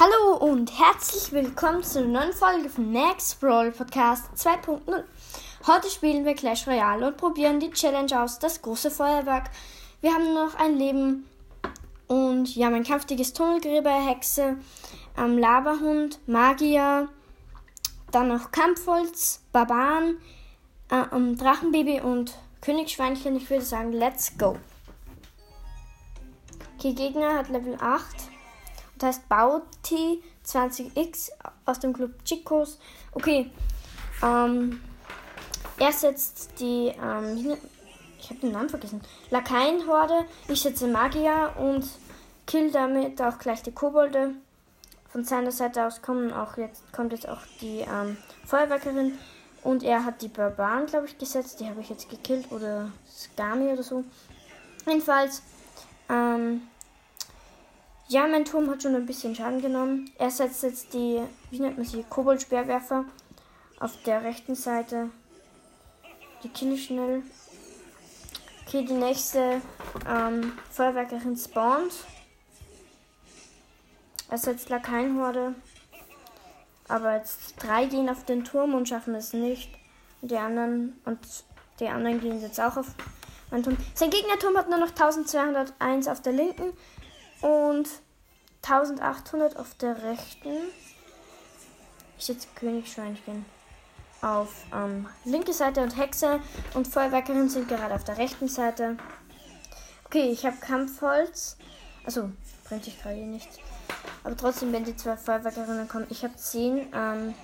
Hallo und herzlich willkommen zu einer neuen Folge von Next Brawl Podcast 2.0. Heute spielen wir Clash Royale und probieren die Challenge aus, das große Feuerwerk. Wir haben noch ein Leben und ja, mein kampftiges Tunnelgräber, Hexe, ähm, Lavahund, Magier, dann noch Kampfholz, Barbaren, äh, ähm, Drachenbaby und Königsschweinchen. Ich würde sagen, let's go. Okay, Gegner hat Level 8 und heißt Bauti 20x aus dem Club Chicos. Okay, ähm, er setzt die, ähm, ich habe den Namen vergessen, Lakaienhorde. Ich setze Magier und kill damit auch gleich die Kobolde. Von seiner Seite aus kommen auch jetzt, kommt jetzt auch die ähm, Feuerwerkerin. Und er hat die Barbaren, glaube ich, gesetzt. Die habe ich jetzt gekillt. Oder Skami oder so. Jedenfalls, ähm, ja, mein Turm hat schon ein bisschen Schaden genommen. Er setzt jetzt die, wie nennt man sie, Kobold-Speerwerfer auf der rechten Seite. Die kill schnell. Okay, die nächste ähm, Feuerwerkerin spawnt. Er setzt Lakaienhorde. Aber jetzt drei gehen auf den Turm und schaffen es nicht. Und die anderen und die anderen gehen jetzt auch auf meinen Turm. Sein Gegnerturm hat nur noch 1201 auf der linken und 1800 auf der rechten. Ich setze Königschweinchen auf ähm, linke Seite und Hexe und Feuerwerkerin sind gerade auf der rechten Seite. Okay, ich habe Kampfholz. Also bringt sich gerade nichts. Aber trotzdem, wenn die zwei Feuerwerkerinnen kommen, ich habe 10. Ähm,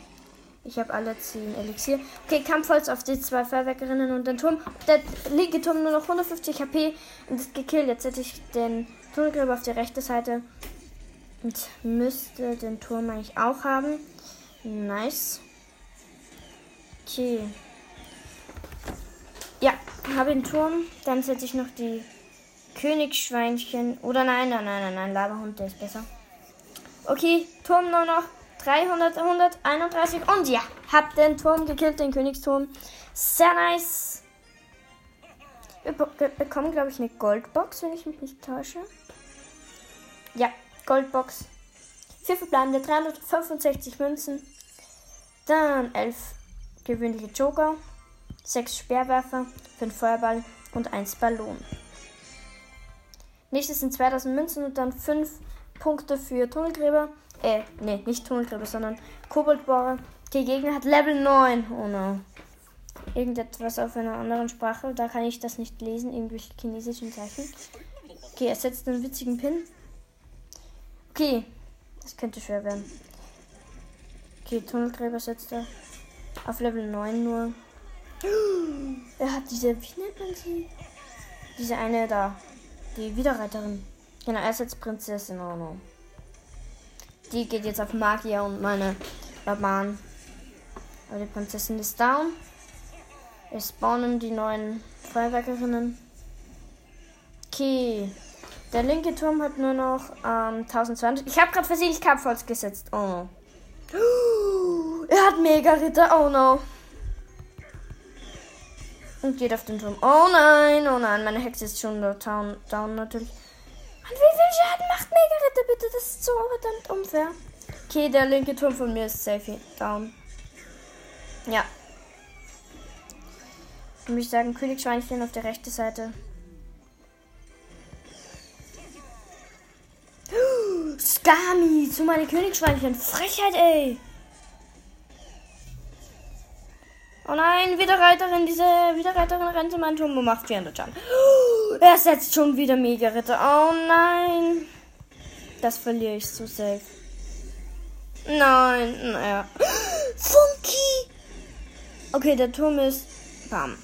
ich habe alle 10 Elixier. Okay, Kampfholz auf die zwei Feuerwerkerinnen und den Turm. Der linke Turm nur noch 150 HP und ist gekillt. Jetzt hätte ich den Tunnelgräber auf die rechte Seite und müsste den Turm eigentlich auch haben. Nice. Okay. Ja, habe den Turm. Dann setze ich noch die Königsschweinchen. Oder nein, nein, nein, nein, nein. Laberhund, der ist besser. Okay, Turm nur noch 300, 131. Und ja, hab den Turm gekillt, den Königsturm. Sehr nice. Wir bekommen, glaube ich, eine Goldbox, wenn ich mich nicht täusche. Ja, Goldbox. Vier verbleibende 365 Münzen. Dann 11 gewöhnliche Joker. 6 Speerwerfer, 5 Feuerball und 1 Ballon. Nächstes sind 2000 Münzen und dann 5 Punkte für Tunnelgräber. Äh, nee, nicht Tunnelgräber, sondern Koboldbohrer. Der Gegner hat Level 9. Oh no. Irgendetwas auf einer anderen Sprache. Da kann ich das nicht lesen. Irgendwelche chinesischen Zeichen. Okay, er setzt einen witzigen Pin. Okay. Das könnte schwer werden. Okay, Tunnelgräber setzt er auf Level 9 nur. Er hat diese, wie nennt man sie? Diese eine da. Die Wiederreiterin. Genau, er setzt Prinzessin auch noch. Die geht jetzt auf Magier und meine Barbaren. Aber die Prinzessin ist down. Es spawnen die neuen Feuerwerkerinnen. Okay. Der linke Turm hat nur noch ähm, 1200. Ich habe gerade versehentlich Kampfholz gesetzt. Oh no. Er hat Mega-Ritter. Oh no. Und geht auf den Turm. Oh nein, oh nein. Meine Hexe ist schon down, down natürlich. Mann, wie viel Schaden macht Mega-Ritter bitte? So verdammt unfair. Okay, der linke Turm von mir ist safe down. Ja. Ich würde sagen, Königsschweinchen auf der rechten Seite. Skami zu meine Königsschweinchen. Frechheit, ey. Oh nein, Wiederreiterin. Diese Wiederreiterin rennt in meinen Turm und macht 400 Schaden. Er setzt schon wieder Mega-Ritter. Oh nein. Das verliere ich so safe. Nein, naja. Funky! Okay, der Turm ist. Bam.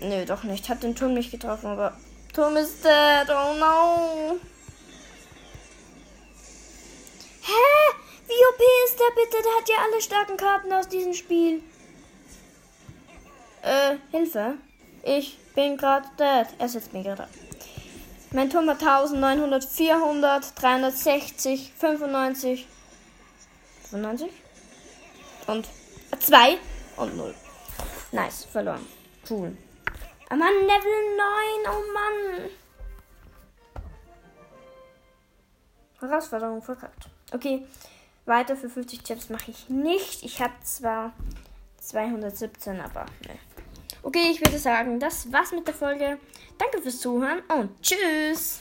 Nö, doch nicht. Hat den Turm nicht getroffen, aber. Turm ist dead. Oh no. Hä? Wie OP ist der bitte? Der hat ja alle starken Karten aus diesem Spiel. Äh, Hilfe. Ich bin gerade dead. Er setzt mich gerade. Mein Turm hat 1900, 400, 360, 95, 95 und 2 und 0. Nice, verloren. Cool. Oh Mann, Level 9, oh Mann. Herausforderung verkackt. Okay, Weiter für 50 Chips mache ich nicht. Ich habe zwar 217, aber ne. Okay, ich würde sagen, das war's mit der Folge. Danke fürs Zuhören und tschüss.